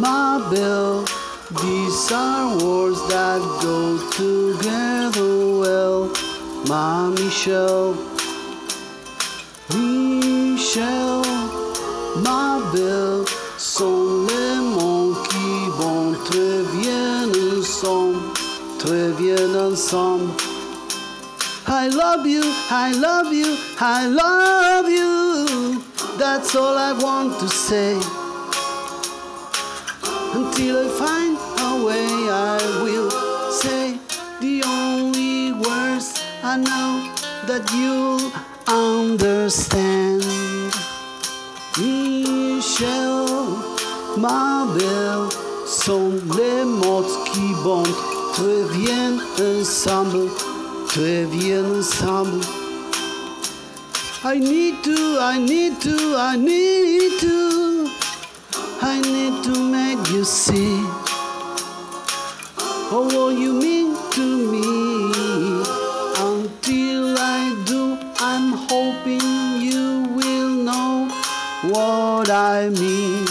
ma belle. These are words that go together well, ma Michelle. Michel, ma belle, sont les mots qui vont très bien ensemble, très bien ensemble. I love you, I love you, I love you. That's all I want to say. Until I find a way, I will say the only words I know that you'll understand. Michel, ma belle, sont les mots qui vont très bien ensemble, très bien ensemble. I need to, I need to, I need to, I need to make see oh, what you mean to me. Until I do, I'm hoping you will know what I mean.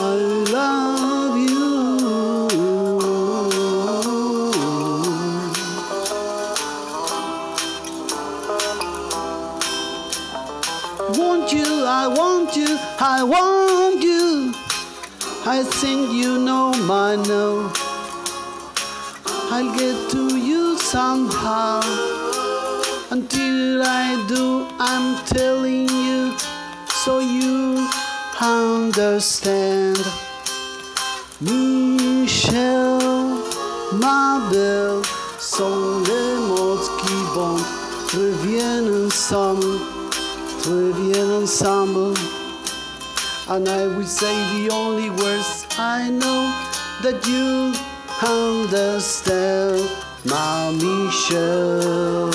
I love you. Want you, I want you, I want you. I think you know my no. I'll get to you somehow. Until I do, I'm telling you so you understand. Michel, ma belle, sont les mots qui vont très ensemble, bien ensemble. And I will say the only words I know that you understand, my Michel.